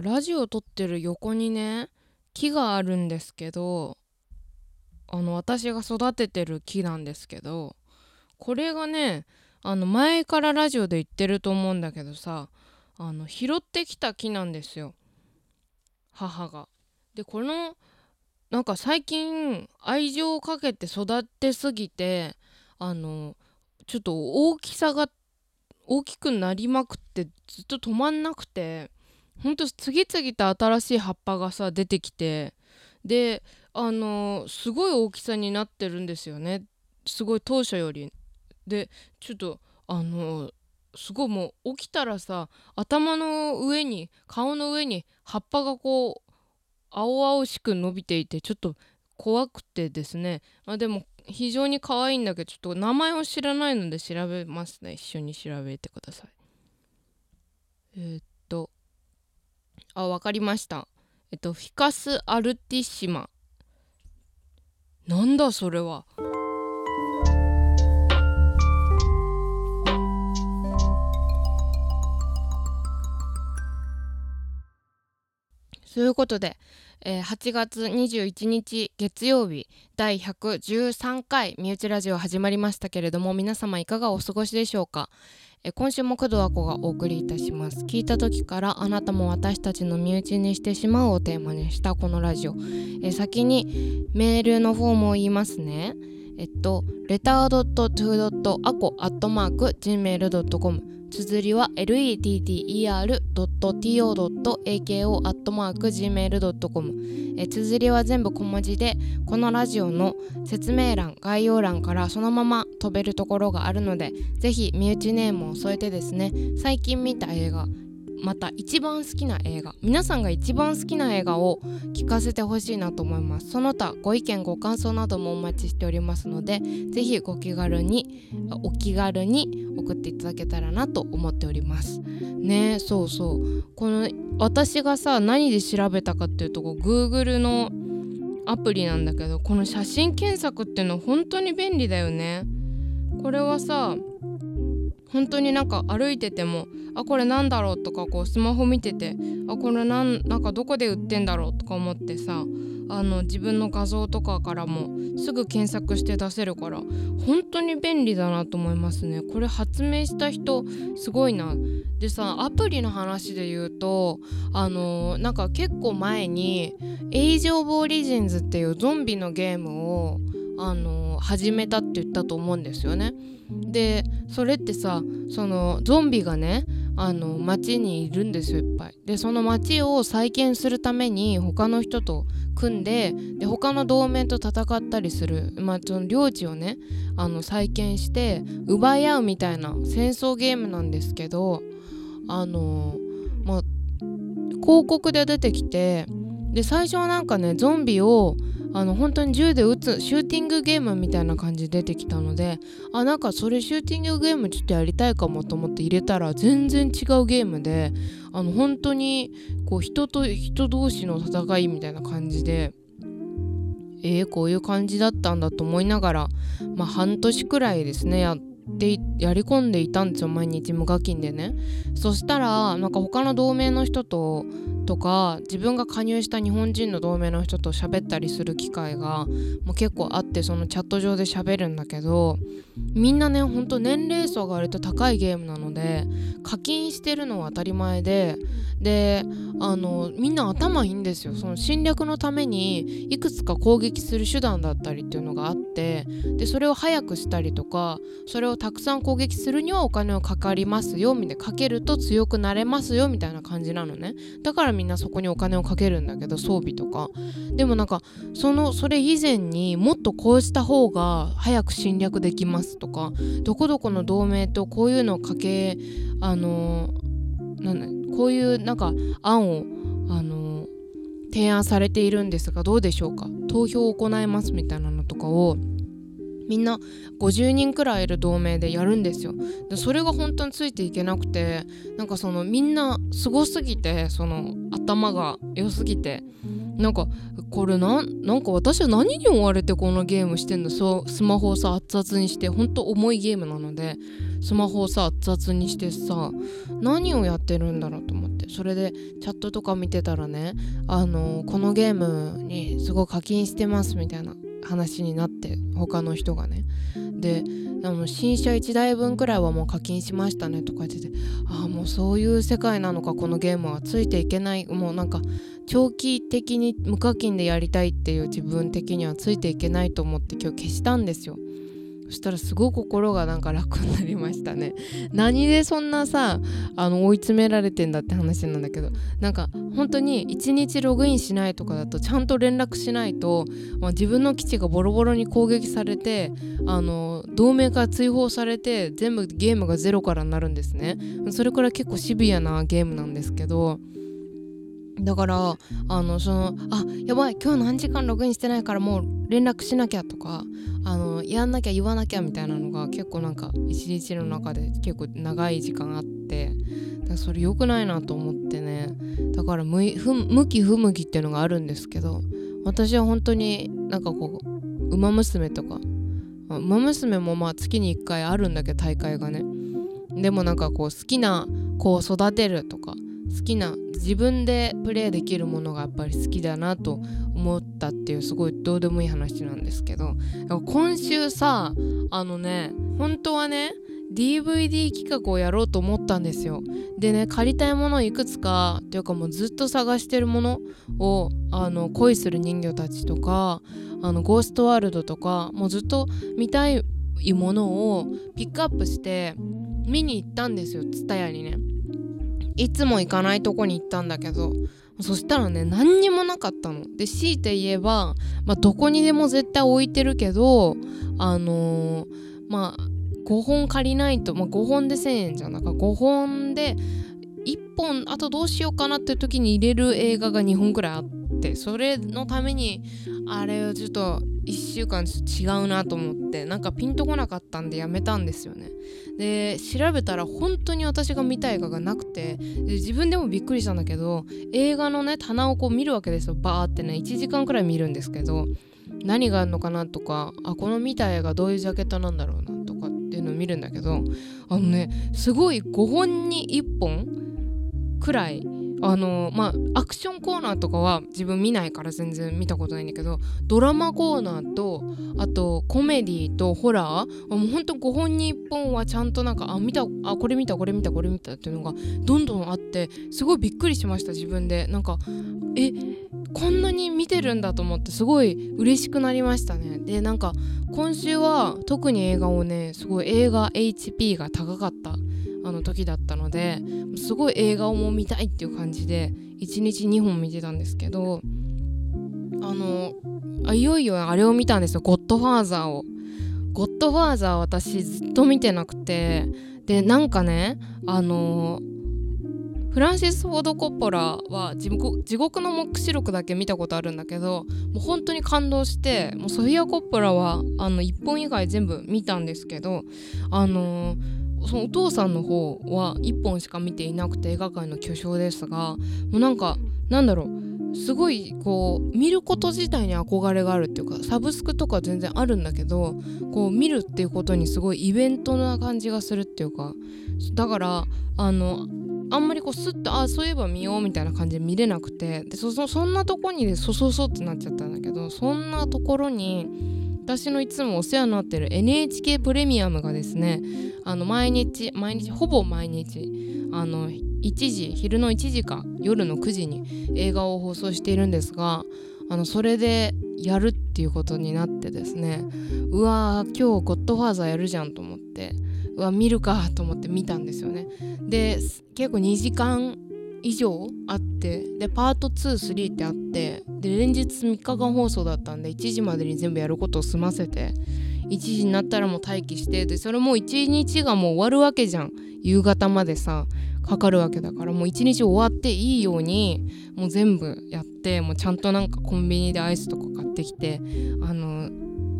ラジオ撮ってる横にね木があるんですけどあの私が育ててる木なんですけどこれがねあの前からラジオで言ってると思うんだけどさあの拾ってきた木なんですよ母が。でこのなんか最近愛情をかけて育てすぎてあのちょっと大きさが大きくなりまくってずっと止まんなくてほんと次々と新しい葉っぱがさ出てきてであのすごい大きさになってるんですよね。すごい当初より。でちょっとあのすごいもう起きたらさ頭の上に顔の上に葉っぱがこう青々しく伸びていてちょっと怖くてですね。あでも非常に可愛いんだけどちょっと名前を知らないので調べますね。一緒に調べてください。えー、あわかりました。えっとフィカス・アルティッシマ。なんだそれは。そういうことで、えー、8月21日月曜日第113回身内ラジオ始まりましたけれども皆様いかがお過ごしでしょうか、え、今週も工藤あこがお送りいたします。聞いた時からあなたも私たちの身内にしてしまうをテーマにした。このラジオ、え、先にメールのフォームを言いますね。えっとレター .to.ako.gmail.com 綴りは letter.to.ako.gmail.com え綴りは全部小文字でこのラジオの説明欄概要欄からそのまま飛べるところがあるのでぜひ身内ネームを添えてですね最近見た映画また一番好きな映画。皆さんが一番好きな映画を聞かせてほしいなと思います。その他ご意見ご感想などもお待ちしておりますのでぜひご気軽にお気軽に送っていただけたらなと思っております。ねそうそう。この私がさ何で調べたかっていうと Google のアプリなんだけどこの写真検索っていうの本当に便利だよね。これはさ本当になんか歩いててもあこれなんだろうとかこうスマホ見ててあこれなんなんかどこで売ってんだろうとか思ってさあの自分の画像とかからもすぐ検索して出せるから本当に便利だなと思いますね。これ発明した人すごいな。でさアプリの話で言うとあのなんか結構前に「エイジ・オブ・オリジンズ」っていうゾンビのゲームをあの始めたって言ったと思うんですよね。でそれってさそのゾンビがねあの街にいるんですよいっぱい。でその街を再建するために他の人と組んでで他の同盟と戦ったりする、まあ、その領地をねあの再建して奪い合うみたいな戦争ゲームなんですけどあのまあ広告で出てきてで最初はなんかねゾンビをあの本当に銃で撃つシューティングゲームみたいな感じで出てきたのであなんかそれシューティングゲームちょっとやりたいかもと思って入れたら全然違うゲームであの本当にこう人と人同士の戦いみたいな感じでえー、こういう感じだったんだと思いながらまあ半年くらいですねやってやり込んでいたんですよ毎日無課金でね。そしたらなんか他の同盟の人ととか自分が加入した日本人の同盟の人と喋ったりする機会がもう結構あってそのチャット上で喋るんだけどみんなねほんと年齢層が割と高いゲームなので課金してるのは当たり前でであのみんな頭いいんですよ。その侵略のためにいくつか攻撃する手段だったりっていうのがあってでそれを早くしたりとかそれをたくさん攻撃するにはお金をかかりますよみたいなかけると強くなれますよみたいな感じなのね。だからみんなそこにお金をかけるんだけど装備とか。でもなんかそのそれ以前にもっとこうした方が早く侵略できますとかどこどこの同盟とこういうのをかけあのなんだこういうなんか案をあの提案されているんですがどうでしょうか？投票を行いますみたいなのとかをみんな50人くらいいる同盟でやるんですよ。でそれが本当についていけなくてなんかそのみんなすごすぎてその頭が良すぎて。なんかこれなんなんか私は何に追われてこのゲームしてんの？そうスマホをさ熱々にしてほんと重いゲームなのでスマホをさ熱々にしてさ何をやってるんだろうと思ってって。それでチャットとか見てたらねあのこのゲームにすごい課金してますみたいな。話になって他の人がね。であの新車1台分くらいはもう課金しましたねとか言っててああもうそういう世界なのかこのゲームはついていけないもうなんか長期的に無課金でやりたいっていう自分的にはついていけないと思って今日消したんですよ。そしたらすごい心がなんか楽になりましたね。何でそんなさあの追い詰められてんだって話なんだけどなんか本当に1日ログインしないとかだとちゃんと連絡しないと、まあ、自分の基地がボロボロに攻撃されてあの同盟から追放されて全部ゲームがゼロからなるんですね。それくら結構シビアなゲームなんですけどだからあのそのあやばい今日何時間ログインしてないからもう連絡しなきゃとかあのやんなきゃ言わなきゃみたいなのが結構なんか一日の中で結構長い時間あってだそれ良くないなと思ってね。だから向き不向きっていうのがあるんですけど私は本当になんかこう「ウマ娘」とか「ウマ娘」もまあ月に1回あるんだけど大会がね。でもなんかこう好きな子を育てるとか好きな自分でプレイできるものがやっぱり好きだなと思ったっていうすごいどうでもいい話なんですけど今週さあのね本当はね DVD 企画をやろうと思ったんですよ。でね借りたいものいくつかっていうかもうずっと探してるものをあの恋する人魚たちとかあのゴーストワールドとかもうずっと見たいものをピックアップして見に行ったんですよ蔦屋にね。いつも行かないとこに行ったんだけどそしたらね何にもなかったの。で強いて言えば、まあ、どこにでも絶対置いてるけどあのー、まあ5本借りないと、まあ、5本で1,000円じゃなんか5本で1本あとどうしようかなって時に入れる映画が2本くらいあってそれのためにあれをちょっと1週間ちょっと違うなと思ってなんかピンとこなかったんでやめたんですよね。で調べたら本当に私が見た映画がなくてで自分でもびっくりしたんだけど映画のね棚をこう見るわけですよ。バーってね1時間くらい見るんですけど何があるのかなとかあこの見た映画どういうジャケットなんだろうなとかっていうのを見るんだけどあのねすごい5本に1本くらいあのまあアクションコーナーとかは自分見ないから全然見たことないんだけどドラマコーナーとあとコメディとホラーもうほんと5本に1本はちゃんとなんかあ見たあこれ見たこれ見たこれ見たっていうのがどんどんあってすごいびっくりしました自分で。なんかえこんなに見てるんだと思ってすごい嬉しくなりましたねでなんか今週は特に映画をねすごい映画 HP が高かったあの時だったのですごい映画をも見たいっていう感じで1日2本見てたんですけどあのあいよいよあれを見たんですよ「ゴッドファーザー」を。ゴッドファーザー私ずっと見てなくてでなんかねあのフランシス・フォード・コッポラは地獄の黙示録だけ見たことあるんだけどもう本当に感動してもうソフィア・コッポラはあの1本以外全部見たんですけどあのーそのお父さんの方は1本しか見ていなくて映画界の巨匠ですがもうなんかなんだろうすごいこう見ること自体に憧れがあるっていうかサブスクとか全然あるんだけどこう見るっていうことにすごいイベントな感じがするっていうかだからあのあんまりこうスッとあそういえば見ようみたいな感じで見れなくてでそそんなとこにでそそそってなっちゃったんだけどそんなところに私のいつもお世話になってる NHK プレミアムがですねあの毎日毎日ほぼ毎日あの1時昼の1時か夜の9時に映画を放送しているんですがあのそれでやるっていうことになってですねうわー今日ゴッドファーザーやるじゃんと思ってうわ見るかと思って見たんですよね。で結構2時間以上あってでパート23ってあってで連日3日間放送だったんで1時までに全部やることを済ませて1時になったらもう待機してでそれも1日がもう終わるわけじゃん。夕方までさかかるわけだからもう1日終わっていいようにもう全部やってもうちゃんとなんかコンビニでアイスとか買ってきてあの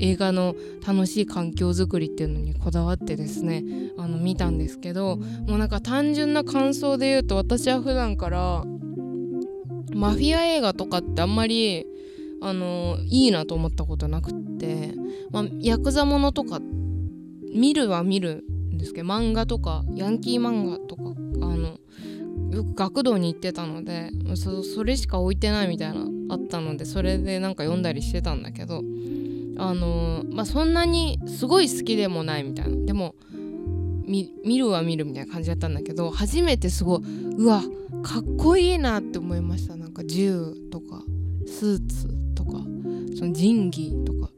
映画の楽しい環境づくりっていうのにこだわってですねあの見たんですけどもうなんか単純な感想で言うと私は普段からマフィア映画とかってあんまりあのいいなと思ったことなくって、まあ、ヤクザものとか見るは見るんですけど漫画とかヤンキー漫画とかあのよく学童に行ってたのでそそれしか置いてないみたいなあったのでそれでなんか読んだりしてたんだけどあの、まあそんなにすごい好きでもないみたいな。でも見るは見るみたいな感じだったんだけど初めてすごいうわかっこいいなって思いました。なんか銃とかスーツとかその仁義とか。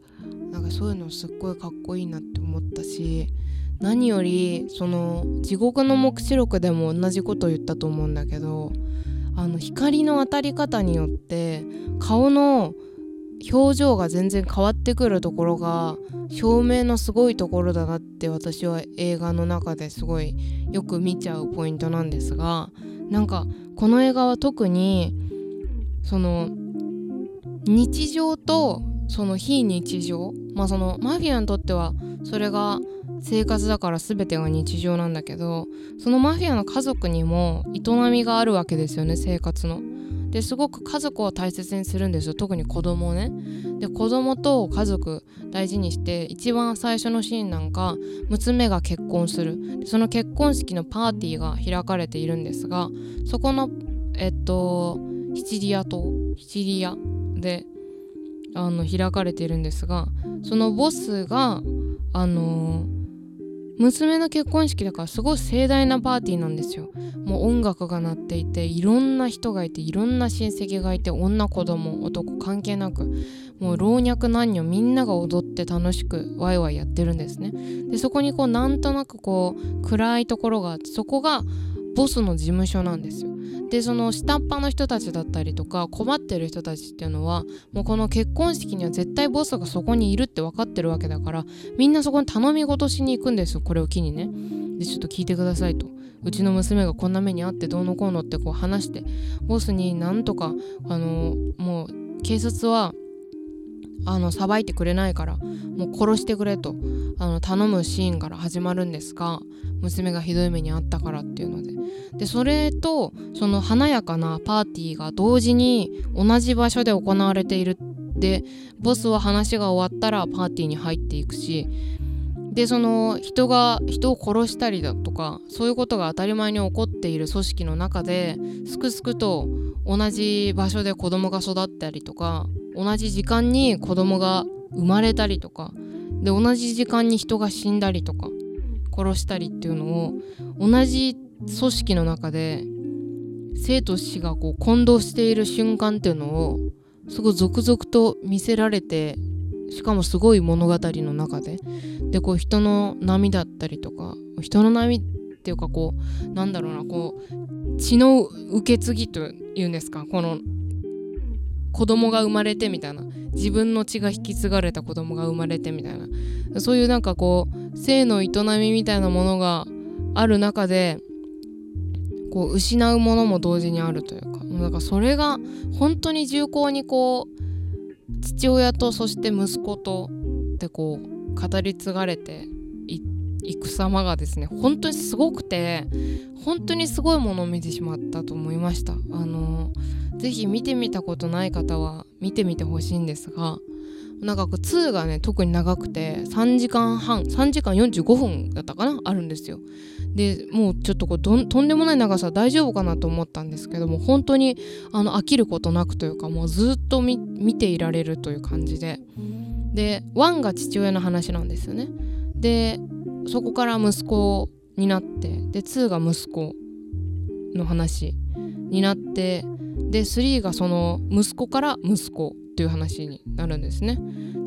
なんかそういうのすっごいかっこいいなって思ったし何よりその地獄の黙示録でも同じこと言ったと思うんだけどあの光の当たり方によって顔の表情が全然変わってくるところが照明のすごいところだなって私は映画の中ですごいよく見ちゃうポイントなんですがなんかこの映画は特にその日常とその非日常まあそのマフィアにとってはそれが生活だから全てが日常なんだけどそのマフィアの家族にも営みがあるわけですよね生活の。ですごく家族を大切にするんですよ特に子供をね。で子供と家族大事にして一番最初のシーンなんか娘が結婚するその結婚式のパーティーが開かれているんですがそこのえっとシチリア島シチリアであの開かれているんですがそのボスがあのー娘の結婚式だからすごい盛大なパーティーなんですよ。もう音楽が鳴っていていろんな人がいていろんな親戚がいて女子供男関係なくもう老若男女みんなが踊って楽しくワイワイやってるんですね。でそこにこうなんとなくこう暗いところがあってそこがボスの事務所なんですよ。でその下っ端の人たちだったりとか困ってる人たちっていうのはもうこの結婚式には絶対ボスがそこにいるって分かってるわけだからみんなそこに頼み事しに行くんですよこれを機にね。でちょっと聞いてくださいと。うちの娘がこんな目に遭ってどうのこうのってこう話してボスになんとかあのもう警察はあのさばいてくれないからもう殺してくれとあの頼むシーンから始まるんですが娘がひどい目に遭ったからっていうので。でそれとその華やかなパーティーが同時に同じ場所で行われている。でボスは話が終わったらパーティーに入っていくしでその人が人を殺したりだとかそういうことが当たり前に起こっている組織の中ですくすくと同じ場所で子供が育ったりとか同じ時間に子供が生まれたりとかで同じ時間に人が死んだりとか殺したりっていうのを同じ組織の中で生と死がこう混同している瞬間っていうのをすごい続々と見せられてしかもすごい物語の中ででこう人の波だったりとか人の波っていうかこうなんだろうなこう血の受け継ぎというんですかこの子供が生まれてみたいな自分の血が引き継がれた子供が生まれてみたいなそういうなんかこう性の営みみたいなものがある中でこう失うものも同時にあるというかなんかそれが本当に重厚にこう父親とそして息子とでこう語り継がれていく様がですね本当にすごくて本当にすごいものを見てしまったと思いました。あの是非見てみたことない方は見てみてほしいんですがなんか2がね特に長くて3時間半3時間45分だったかなあるんですよ。でもうちょっとこうとんでもない長さ大丈夫かなと思ったんですけども本当にあの飽きることなくというかもうずっと見ていられるという感じで。で1が父親の話なんですよね。でそこから息子になってで2が息子の話になってで3がその息子から息子っていう話になるんですね。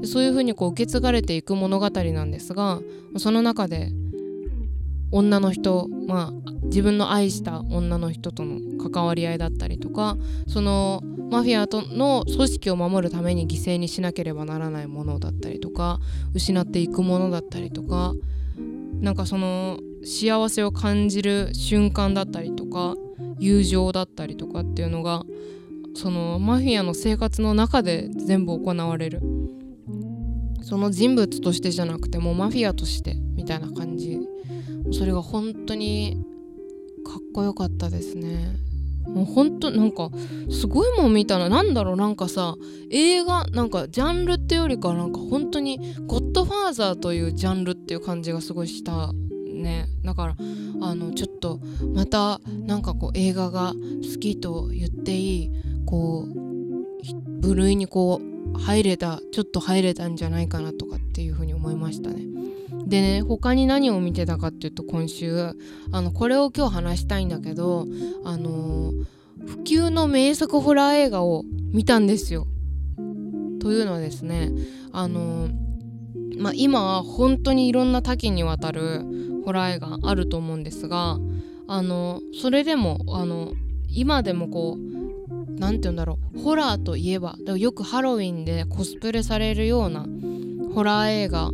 でそういうふうにこう受け継がれていく物語なんですがその中で女の人まあ自分の愛した女の人との関わり合いだったりとかそのマフィアとの組織を守るために犠牲にしなければならないものだったりとか失っていくものだったりとかなんかその幸せを感じる瞬間だったりとか友情だったりとかっていうのがそのマフィアの生活の中で全部行われる。その人物としてじゃなくてもうマフィアとしてみたいな感じそれが本当にかっこよかったですね。もう本当なんかすごいもん見たらなんだろうなんかさ映画なんかジャンルってよりかなんか本当に「ゴッドファーザー」というジャンルっていう感じがすごいしたね。ねだからあのちょっとまたなんかこう映画が好きと言っていいこう部類にこう入れたちょっと入れたんじゃないかなとかっていうふうに思いましたね。でね他に何を見てたかっていうと今週あのこれを今日話したいんだけどあの普及の名作ホラー映画を見たんですよ。というのはですねあのまあ、今は本当にいろんな多岐にわたるホラー映画あると思うんですがあのそれでもあの今でもこう何て言うんだろうホラーといえばよくハロウィンでコスプレされるようなホラー映画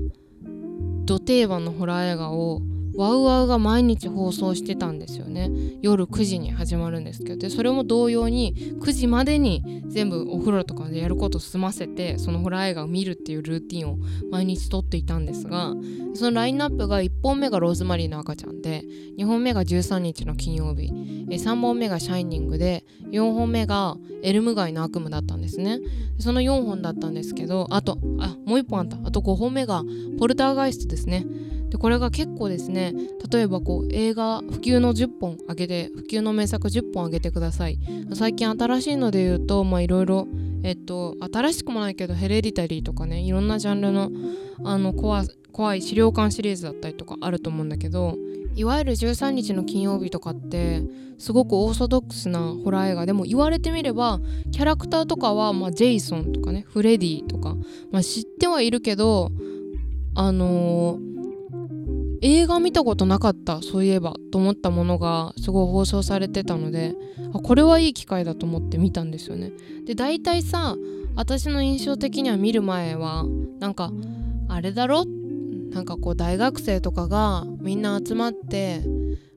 ド定番のホラー映画をワウワウが毎日放送してたんですよね。夜9時に始まるんですけど。でそれも同様に9時までに全部お風呂とかでやることを済ませてそのホラー映画を見るっていうルーティンを毎日撮っていたんですがそのラインナップが1本目がローズマリーの赤ちゃんで2本目が13日の金曜日。3本目がシャイニングで4本目がエルム街の悪夢だったんですね。その4本だったんですけどあとあもう1本あった。あと5本目がポルターガイストですね。でこれが結構ですね例えばこう映画普及の10本あげて普及の名作10本あげてください。最近新しいので言うといろいろえっと新しくもないけどヘレディタリーとかねいろんなジャンルのあの怖怖い資料館シリーズだったりとかあると思うんだけどいわゆる13日の金曜日とかってすごくオーソドックスなホラー映画。でも言われてみればキャラクターとかは、まあ、ジェイソンとかねフレディとか、まあ、知ってはいるけどあのー映画見たことなかったそういえばと思ったものがすごい放送されてたのであこれはいい機会だと思って見たんですよね。で大体さ私の印象的には見る前はなんかあれだろ？なんかこう大学生とかがみんな集まって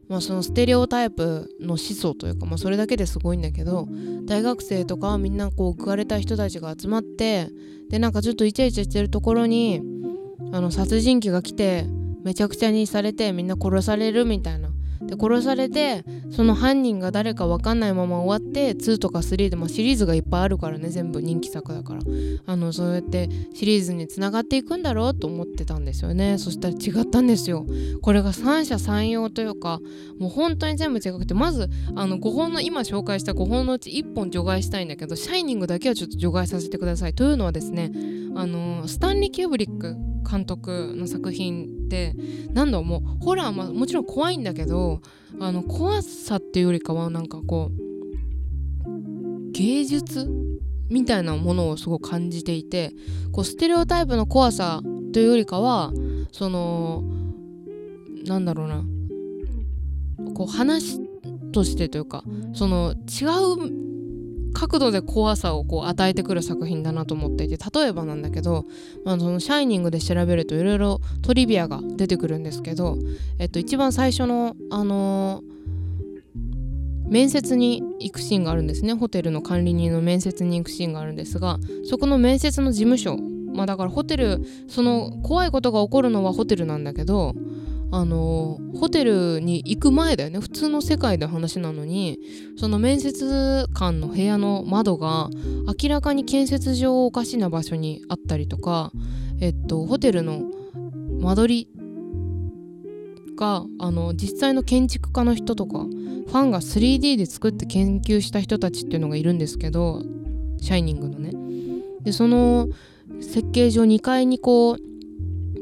まあ、そのステレオタイプの思想というか、まあ、それだけですごいんだけど大学生とかみんなこう浮かれた人たちが集まってでなんかちょっとイチャイチャしてるところにあの殺人鬼が来てめちゃくちゃにされてみんな殺されるみたいな。で殺されてその犯人が誰か分かんないまま終わって2とか3でもシリーズがいっぱいあるからね全部人気作だから。あのそうやってシリーズにつながっていくんだろうと思ってたんですよね。そしたら違ったんですよ。これが三者三様というかもう本当に全部違くてまずあの5本の今紹介した5本のうち1本除外したいんだけどシャイニングだけはちょっと除外させてください。というのはですねあのスタンリー・キューブリック監督の作品って何だもホラーももちろん怖いんだけどあの怖さっていうよりかはなんかこう芸術みたいなものをすごく感じていてこうステレオタイプの怖さというよりかはそのなんだろうな。こう話としてというかその違う角度で怖さをこう与えてくる作品だなと思っていて例えばなんだけど、まあ、その「シャイニング」で調べるといろいろトリビアが出てくるんですけど、えっと、一番最初の、あのー、面接に行くシーンがあるんですね。ホテルの管理人の面接に行くシーンがあるんですがそこの面接の事務所まあだからホテルその怖いことが起こるのはホテルなんだけどあのホテルに行く前だよね普通の世界で話なのにその面接官の部屋の窓が明らかに建設上おかしな場所にあったりとかえっとホテルの間取りがあの実際の建築家の人とかファンが 3D で作って研究した人たちっていうのがいるんですけど「シャイニング」のね。でその設計上2階にこう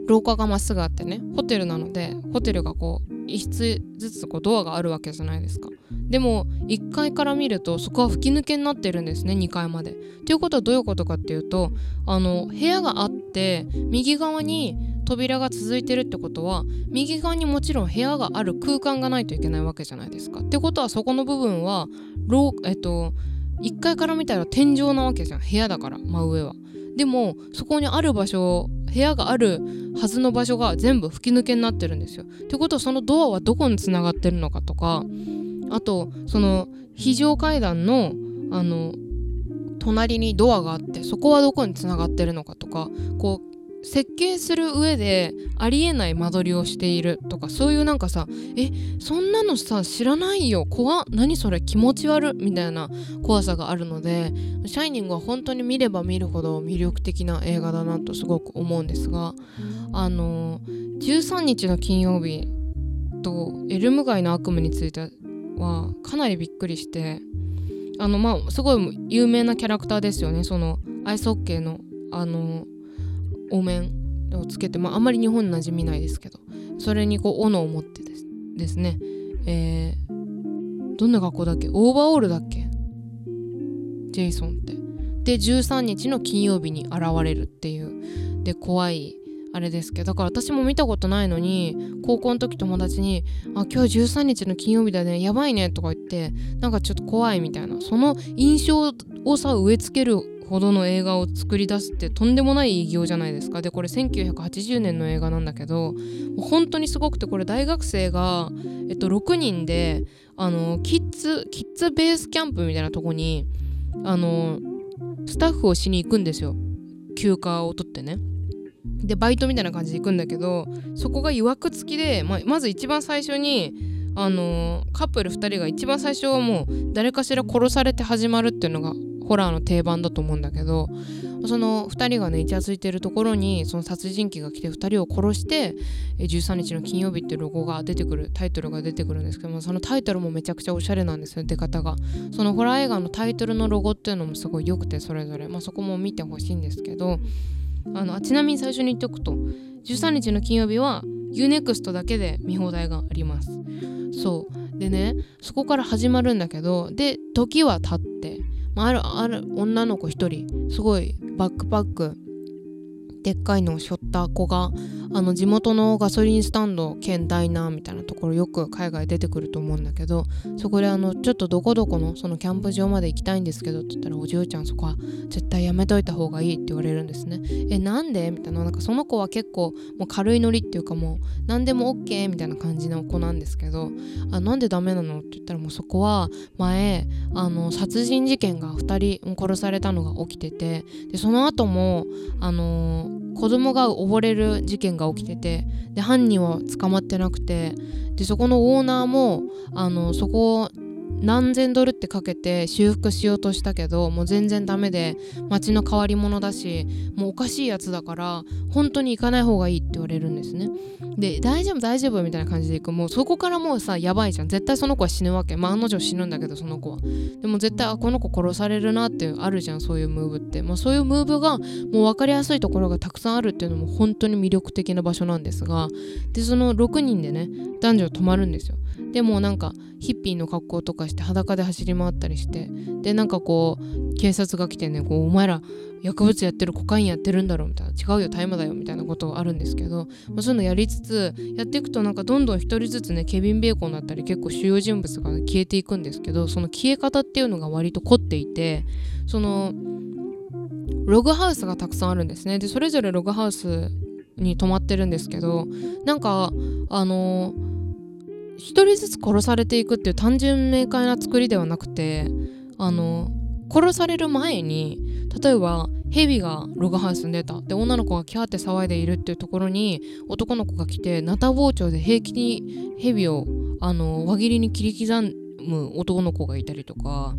廊下がまっすぐあってねホテルなのでホテルがこう1室ずつこうドアがあるわけじゃないですか。でも1階から見るとそこは吹き抜けになってるんですね2階まで。ということはどういうことかっていうとあの部屋があって右側に扉が続いてるってことは右側にもちろん部屋がある空間がないといけないわけじゃないですか。ってことはそこの部分はえっと1階から見たら天井なわけじゃん部屋だから真上は。でもそこにある場所部屋があるはずの場所が全部吹き抜けになってるんですよ。ってことはそのドアはどこにつながってるのかとかあとその非常階段のあの隣にドアがあってそこはどこにつながってるのかとかこう設計する上でありえない間取りをしているとかそういうなんかさえそんなのさ知らないよ。怖何それ。気持ち悪みたいな怖さがあるので「シャイニング」は本当に見れば見るほど魅力的な映画だなとすごく思うんですがあの13日の金曜日とエルム街の悪夢についてはかなりびっくりしてあのまあすごい有名なキャラクターですよね。そのアイスホッケーのあのお面をつけて、まあ、あんまり日本に馴染みないですけどそれにこう斧を持ってですですね。えー、どんな学校だっけ？オーバーオールだっけ？ジェイソンって。で13日の金曜日に現れるっていう。で怖いあれですけど。だから私も見たことないのに高校の時友達に「あ今日13日の金曜日だね。やばいね」とか言ってなんかちょっと怖いみたいな。その印象をさ植え付けるほどの映画を作り出すってとんでもない偉業じゃないですか。でこれ1980年の映画なんだけど本当にすごくてこれ大学生が、えっと、6人であのキッズキッズベースキャンプみたいなとこにあのスタッフをしに行くんですよ。休暇を取ってね。でバイトみたいな感じで行くんだけどそこがいわくつきで、ままず一番最初にあの、カップル2人が一番最初はもう誰かしら殺されて始まるっていうのがホラーの定番だと思うんだけどその2人がねイチャついてるところにその殺人鬼が来て2人を殺して13日の金曜日ってロゴが出てくるタイトルが出てくるんですけどもそのタイトルもめちゃくちゃおしゃれなんですよ出方が。そのホラー映画のタイトルのロゴっていうのもすごい良くてそれぞれ、まあ、そこも見てほしいんですけどあのちなみに最初に言っておくと13日の金曜日は UNEXT だけで見放題があります。そう。でねそこから始まるんだけどで時は経って、まあ、あるある女の子一人すごいバックパックでっかいのを背負った子があの地元のガソリンスタンド兼ダイナーみたいなところよく海外出てくると思うんだけどそこであのちょっとどこどこのそのキャンプ場まで行きたいんですけどって言ったらお嬢ちゃんそこは絶対やめといた方がいいって言われるんですね。えなんで？みたいな。なんかその子は結構もう軽いノリっていうかもう何でも OK みたいな感じの子なんですけどあなんでダメなの？って言ったらもうそこは前あの殺人事件が2人殺されたのが起きててでその後もあのー子供が溺れる事件が起きててで犯人は捕まってなくてでそこのオーナーもあのそこ何千ドルってかけて修復しようとしたけどもう全然ダメで町の変わり者だしもうおかしいやつだから本当に行かない方がいいって言われるんですね。で大丈夫大丈夫みたいな感じで行く。もうそこからもうさやばいじゃん。絶対その子は死ぬわけ。まあ案の定死ぬんだけどその子は。でも絶対あこの子殺されるなってあるじゃんそういうムーブって、まあ、そういうムーブがもう分かりやすいところがたくさんあるっていうのも本当に魅力的な場所なんですが。でその6人でね男女泊まるんですよ。でもなんかヒッピーの格好とかして裸で走り回ったりしてでなんかこう警察が来てねこうお前ら薬物やってるコカインやってるんだろうみたいな違うよ大麻だよみたいなことあるんですけど、まあ、そういうのやりつつやっていくとなんかどんどん一人ずつねケビン・ベーコンだったり結構主要人物が、消えていくんですけどその消え方っていうのが割と凝っていてそのログハウスがたくさんあるんですね。でそれぞれログハウスに泊まってるんですけどなんかあのー1人ずつ殺されていくっていう単純明快な作りではなくてあの殺される前に例えばヘビがログハウスに出た。で女の子がキャーって騒いでいるっていうところに男の子が来てナタ包丁で平気にヘビをあの輪切りに切り刻む男の子がいたりとか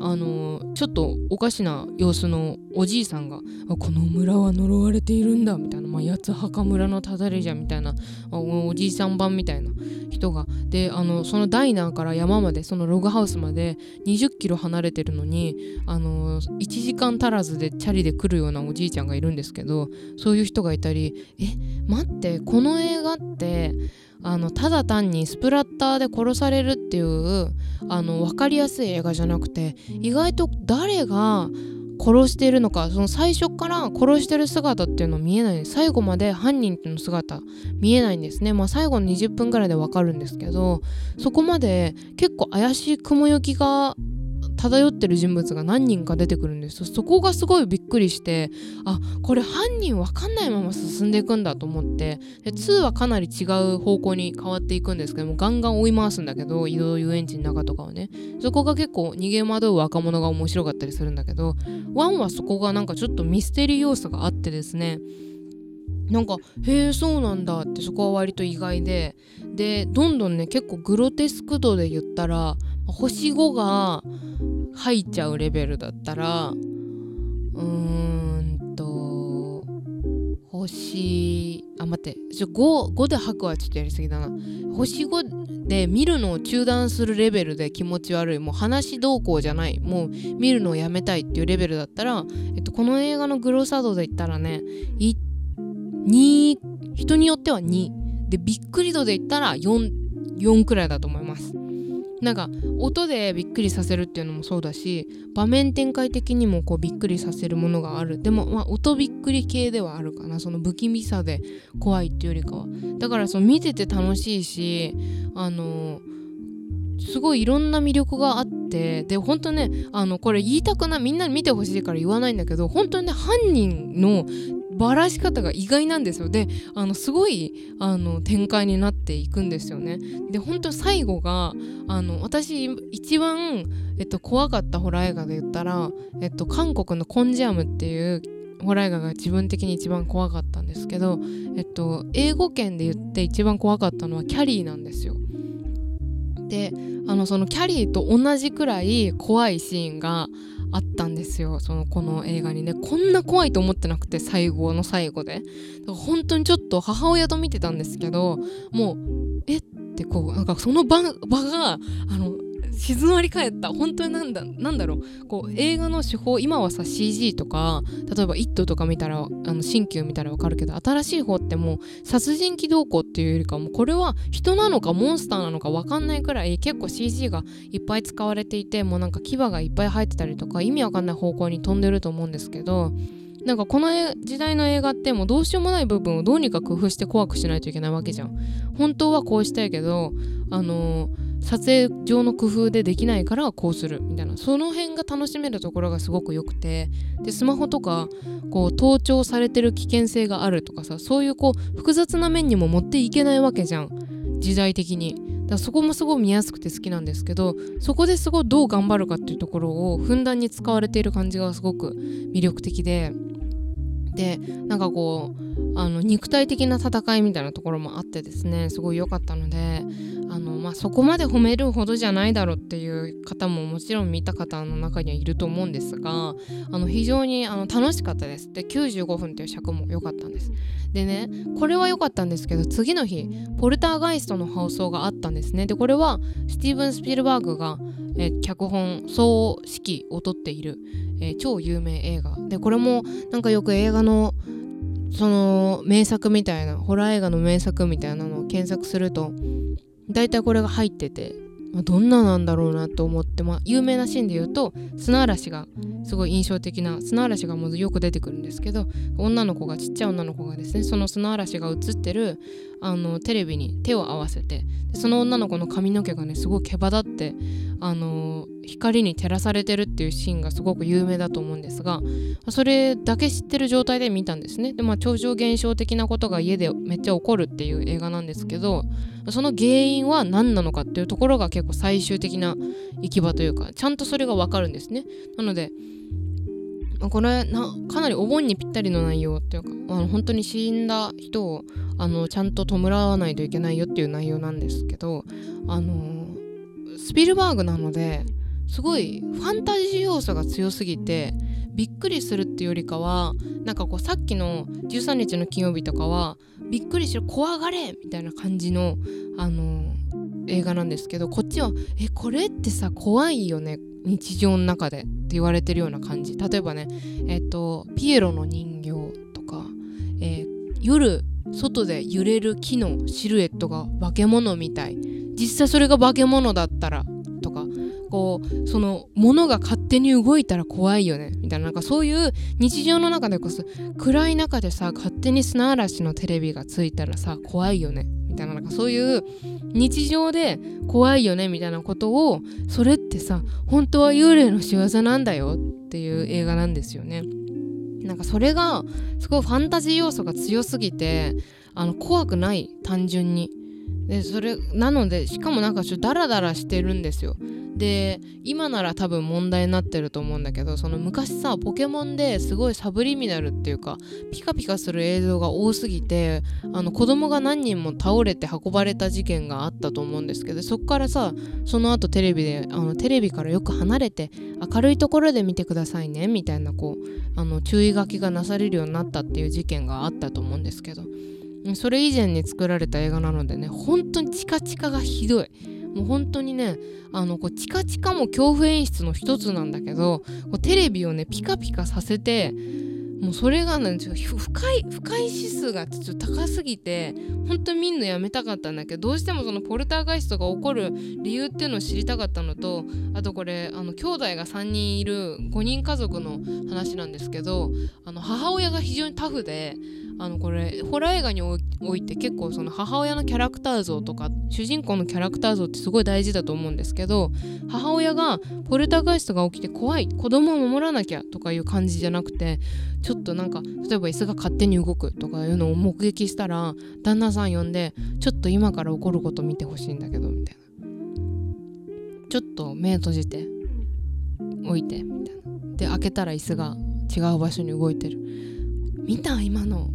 あのちょっとおかしな様子のおじいさんが「この村は呪われているんだ」みたいな「まあ、八つ墓村のただれじゃ」みたいなおじいさん版みたいな人がであのそのダイナーから山までそのログハウスまで20キロ離れてるのにあの1時間足らずでチャリで来るようなおじいちゃんがいるんですけどそういう人がいたり「え待ってこの映画ってあのただ単にスプラッターで殺されるっていうあの分かりやすい映画じゃなくて意外と誰が殺しているのかその最初から殺してる姿っていうの見えない最後まで犯人の姿見えないんですね。まあ最後の20分ぐらいでわかるんですけどそこまで結構怪しい雲行きが漂ってる人物が何人か出てくるんです。そこがすごいびっくりしてあこれ犯人わかんないまま進んでいくんだと思って。で2はかなり違う方向に変わっていくんですけどもガンガン追い回すんだけど移動遊園地の中とかをね。そこが結構逃げ惑う若者が面白かったりするんだけど1はそこがなんかちょっとミステリー要素があってですね。なんかへえそうなんだってそこは割と意外で。でどんどんね結構グロテスク度で言ったら星5が入っちゃうレベルだったらうーんと星あ待ってちょ 5, 5で吐くはちょっとやりすぎだな。星5で見るのを中断するレベルで気持ち悪い。もう話どうこうじゃない。もう見るのをやめたいっていうレベルだったら、えっと、この映画のグロサドで言ったらね2人によっては2でびっくり度で言ったら 4, 4くらいだと思います。なんか音でびっくりさせるっていうのもそうだし場面展開的にもこうびっくりさせるものがある。でも、まあ、音びっくり系ではあるかな。その不気味さで怖いっていうよりかは。だからその見てて楽しいしあのすごいいろんな魅力があって。で本当ねあのこれ言いたくないみんなに見てほしいから言わないんだけど本当にね犯人のばらし方が意外なんですよであのすごいあの展開になっていくんですよねで本当最後があの私一番、えっと、怖かったホラー映画で言ったら、えっと、韓国のコンジアムっていうホラー映画が自分的に一番怖かったんですけど、えっと、英語圏で言って一番怖かったのはキャリーなんですよ。であのそのキャリーと同じくらい怖いシーンがあったんですよそのこの映画にね。こんな怖いと思ってなくて最後の最後で。だから本当にちょっと母親と見てたんですけどもうえってこうなんかその場場があの静まり返った本当になんだなんだろうこう映画の手法今はさ CG とか例えば「イット!」とか見たらあの新旧見たらわかるけど新しい方ってもう殺人鬼動向っていうよりかもこれは人なのかモンスターなのかわかんないくらい結構 CG がいっぱい使われていてもうなんか牙がいっぱい生えてたりとか意味わかんない方向に飛んでると思うんですけどなんかこの時代の映画ってもうどうしようもない部分をどうにか工夫して怖くしないといけないわけじゃん。本当はこうしたいけどあのー撮影上の工夫でできないからこうするみたいな。その辺が楽しめるところがすごく良くて。でスマホとかこう盗聴されてる危険性があるとかさそういうこう複雑な面にも持っていけないわけじゃん。時代的に。だそこもすごい見やすくて好きなんですけどそこですごいどう頑張るかっていうところをふんだんに使われている感じがすごく魅力的で。でなんかこうあの肉体的な戦いみたいなところもあってですねすごい良かったのであの、まあ、そこまで褒めるほどじゃないだろうっていう方ももちろん見た方の中にはいると思うんですがあの非常にあの楽しかったです。で95分っていう尺も良かったんです。でねこれは良かったんですけど次の日ポルターガイストの放送があったんですね。でこれはスティーブン・スピルバーグがえ脚本総指揮を取っている、えー、超有名映画。でこれもなんかよく映画のその名作みたいなホラー映画の名作みたいなのを検索すると大体これが入ってて、まあ、どんななんだろうなと思って、まあ、有名なシーンで言うと砂嵐がすごい印象的な砂嵐がもうよく出てくるんですけど女の子がちっちゃい女の子がですねその砂嵐が映ってるあのテレビに手を合わせてその女の子の髪の毛がねすごい毛羽立ってあの光に照らされてるっていうシーンがすごく有名だと思うんですがそれだけ知ってる状態で見たんですね。でまあ超常現象的なことが家でめっちゃ起こるっていう映画なんですけどその原因は何なのかっていうところが結構最終的な行き場というかちゃんとそれがわかるんですね。なのでこれなかなりお盆にぴったりの内容っていうかあの本当に死んだ人をあのちゃんと弔わないといけないよっていう内容なんですけどあのスピルバーグなのですごいファンタジー要素が強すぎてびっくりするっていうよりかはなんかこうさっきの13日の金曜日とかはびっくりしろ怖がれみたいな感じのあの映画なんですけどこっちはえこれってさ怖いよね日常の中でって言われてるような感じ。例えばねえっとピエロの人形とか、えー、夜外で揺れる木のシルエットが化け物みたい。実際それが化け物だったらとかこうその物が勝手に動いたら怖いよね。みたいななんかそういう日常の中でこそ暗い中でさ勝手に砂嵐のテレビがついたらさ怖いよね。たいななんかそういう日常で怖いよねみたいなことをそれってさ本当は幽霊の仕業なんだよっていう映画なんですよね。なんかそれがすごいファンタジー要素が強すぎてあの怖くない単純にでそれなのでしかもなんかちょっとダラダラしてるんですよ。で今なら多分問題になってると思うんだけどその昔さポケモンですごいサブリミナルっていうかピカピカする映像が多すぎてあの子供が何人も倒れて運ばれた事件があったと思うんですけどそっからさその後テレビであのテレビからよく離れて明るいところで見てくださいねみたいなこうあの注意書きがなされるようになったっていう事件があったと思うんですけど。それ以前に作られた映画なのでね本当にチカチカがひどい。もう本当にねあのこうチカチカも恐怖演出の一つなんだけどこうテレビをねピカピカさせてもうそれがなんですよ深い深い指数がちょっと高すぎて本当に見んのやめたかったんだけどどうしてもそのポルターガイストが起こる理由っていうのを知りたかったのとあとこれあの兄弟が3人いる5人家族の話なんですけどあの母親が非常にタフであのこれホラー映画において結構その母親のキャラクター像とか主人公のキャラクター像ってすごい大事だと思うんですけど母親がポルターガイストが起きて怖い子供を守らなきゃとかいう感じじゃなくてちょっとなんか例えば椅子が勝手に動くとかいうのを目撃したら旦那さん呼んでちょっと今から起こること見てほしいんだけどみたいな。ちょっと目閉じて置いてみたいな。で開けたら椅子が違う場所に動いてる。見た？今の。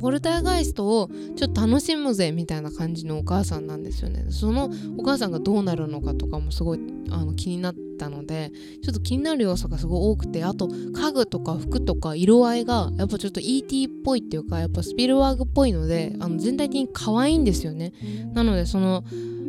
ポルターガイストをちょっと楽しむぜみたいな感じのお母さんなんですよね。そのお母さんがどうなるのかとかもすごいあの気になったのでちょっと気になる要素がすごい多くてあと家具とか服とか色合いがやっぱちょっと ET っぽいっていうかやっぱスピルワーグっぽいのであの全体的に可愛いんですよね。なのでその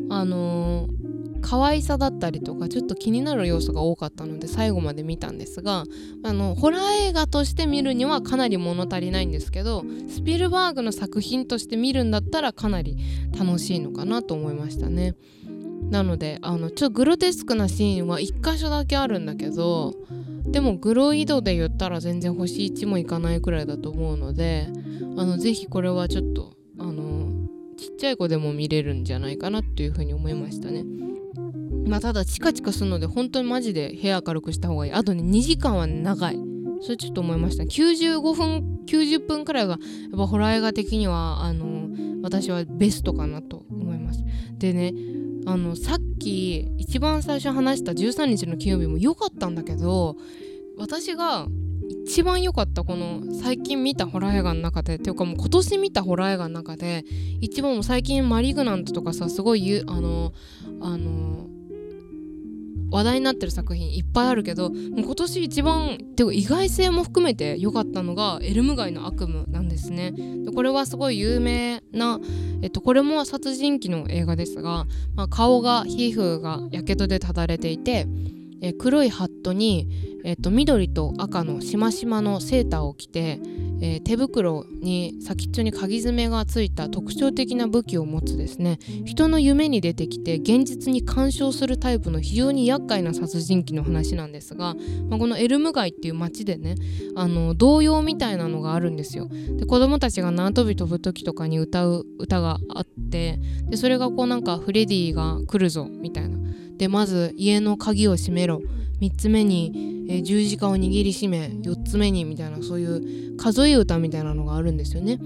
あのー可愛さだったりとかちょっと気になる要素が多かったので最後まで見たんですがあのホラー映画として見るにはかなり物足りないんですけどスピルバーグの作品として見るんだったらかなり楽しいのかなと思いましたね。なのであのちょっとグロテスクなシーンは1箇所だけあるんだけどでもグロイドで言ったら全然星1もいかないくらいだと思うのであのぜひこれはちょっとあのちっちゃい子でも見れるんじゃないかなっていうふうに思いましたね。まあただチカチカするので本当にマジで部屋明るくした方がいい。あとね2時間は長い。それちょっと思いました。95分90分くらいがやっぱホラー映画的にはあの私はベストかなと思います。でねあのさっき一番最初話した13日の金曜日も良かったんだけど私が一番良かったこの最近見たホラー映画の中でっていうかもう今年見たホラー映画の中で一番最近マリグナントとかさすごいあのあの話題になってる作品いっぱいあるけどもう今年一番てか意外性も含めて良かったのがエルム街の悪夢なんですね。でこれはすごい有名な、えっと、これも殺人鬼の映画ですが、まあ、顔が皮膚がやけどでただれていてえ黒いハットに、えっと、緑と赤のしましまのセーターを着て、えー、手袋に先っちょに鍵爪がついた特徴的な武器を持つですね。人の夢に出てきて現実に干渉するタイプの非常に厄介な殺人鬼の話なんですが、まあ、このエルム街っていう街でねあの童謡みたいなのがあるんですよ。で子供たちが縄跳び飛ぶ時とかに歌う歌があってでそれがこうなんかフレディが来るぞみたいな。でまず家の鍵を閉めろ。3つ目に、えー、十字架を握りしめ4つ目にみたいなそういう数え歌みたいなのがあるんですよね。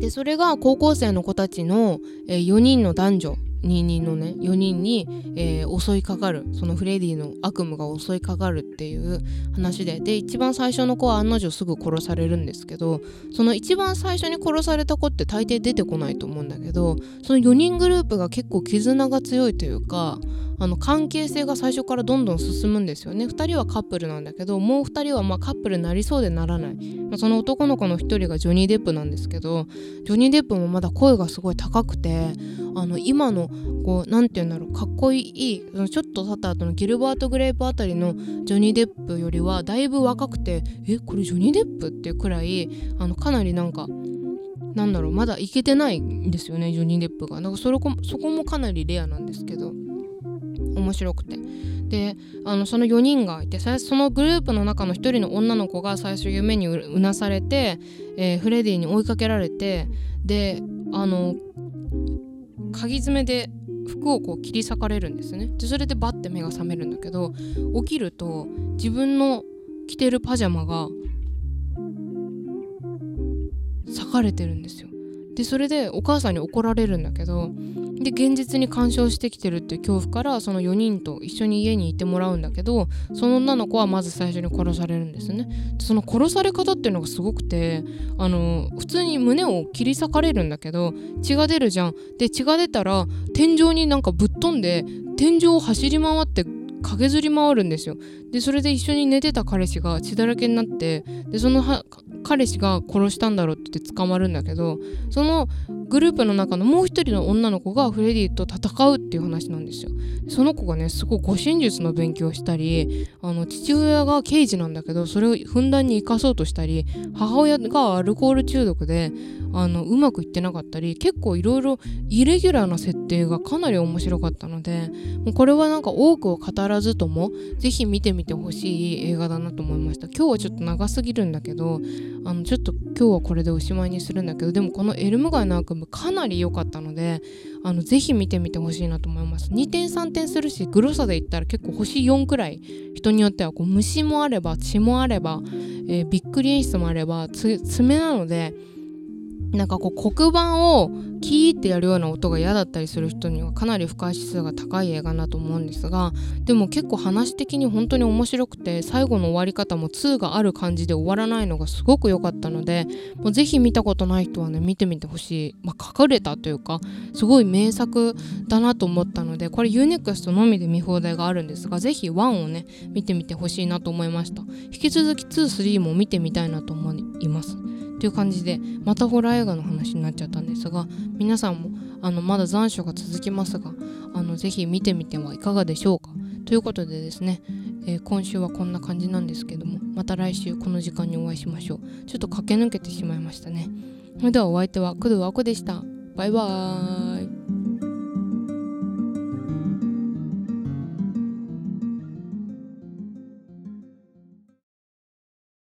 でそれが高校生の子たちの、えー、4人の男女2人のね4人に、えー、襲いかかるそのフレディの悪夢が襲いかかるっていう話でで一番最初の子は案の定すぐ殺されるんですけどその一番最初に殺された子って大抵出てこないと思うんだけどその4人グループが結構絆が強いというかあの関係性が最初からどんどん進むんですよね。2人はカップルなんだけどもう2人はまカップルになりそうでならない、まあ、その男の子の1人がジョニー・デップなんですけどジョニー・デップもまだ声がすごい高くてあの今のこう何て言うんだろうかっこいいちょっと経った後のギルバート・グレープあたりのジョニー・デップよりはだいぶ若くてえこれジョニー・デップっていうくらいあのかなりなんかなんだろうまだいけてないんですよねジョニー・デップが。なんかそれこそこもかなりレアなんですけど。面白くて。であのその4人がいてそのグループの中の1人の女の子が最初夢にうなされて、えー、フレディに追いかけられてであの鍵爪で服をこう切り裂かれるんですね。でそれでバッて目が覚めるんだけど起きると自分の着てるパジャマが裂かれてるんですよ。でそれでお母さんに怒られるんだけどで現実に干渉してきてるっていう恐怖からその4人と一緒に家にいてもらうんだけどその女の子はまず最初に殺されるんですね。その殺され方っていうのがすごくてあの普通に胸を切り裂かれるんだけど血が出るじゃん。で血が出たら天井になんかぶっ飛んで天井を走り回って駆けずり回るんですよ。でそれで一緒に寝てた彼氏が血だらけになってでその彼氏が殺したんだろうって言って捕まるんだけどそのグループの中のもう一人の女の子がフレディと戦うっていう話なんですよ。その子がねすごい護身術の勉強をしたりあの父親が刑事なんだけどそれをふんだんに生かそうとしたり母親がアルコール中毒であのうまくいってなかったり結構いろいろイレギュラーな設定がかなり面白かったのでもうこれはなんか多くを語らずとも是非見てみてほしい映画だなと思いました。今日はちょっと長すぎるんだけどあのちょっと今日はこれでおしまいにするんだけどでもこのエルム街の悪夢かなり良かったのであのぜひ見てみてほしいなと思います。2点3点するしグロさで言ったら結構星4くらい。人によってはこう虫もあれば血もあれば、えー、びっくり演出もあれば爪なのでなんかこう黒板をキーってやるような音が嫌だったりする人にはかなり不快指数が高い映画だと思うんですがでも結構話的に本当に面白くて最後の終わり方も2がある感じで終わらないのがすごく良かったのでもうぜひ見たことない人はね見てみてほしい、まあ、隠れたというかすごい名作だなと思ったのでこれ UNEXT のみで見放題があるんですがぜひ1をね見てみてほしいなと思いました。引き続き23も見てみたいなと思います。という感じでまたホラー映画の話になっちゃったんですが皆さんもあのまだ残暑が続きますがあのぜひ見てみてはいかがでしょうか？ということでですね、えー、今週はこんな感じなんですけどもまた来週この時間にお会いしましょう。ちょっと駆け抜けてしまいましたね。それではお相手は工藤和子でした。バイバーイ。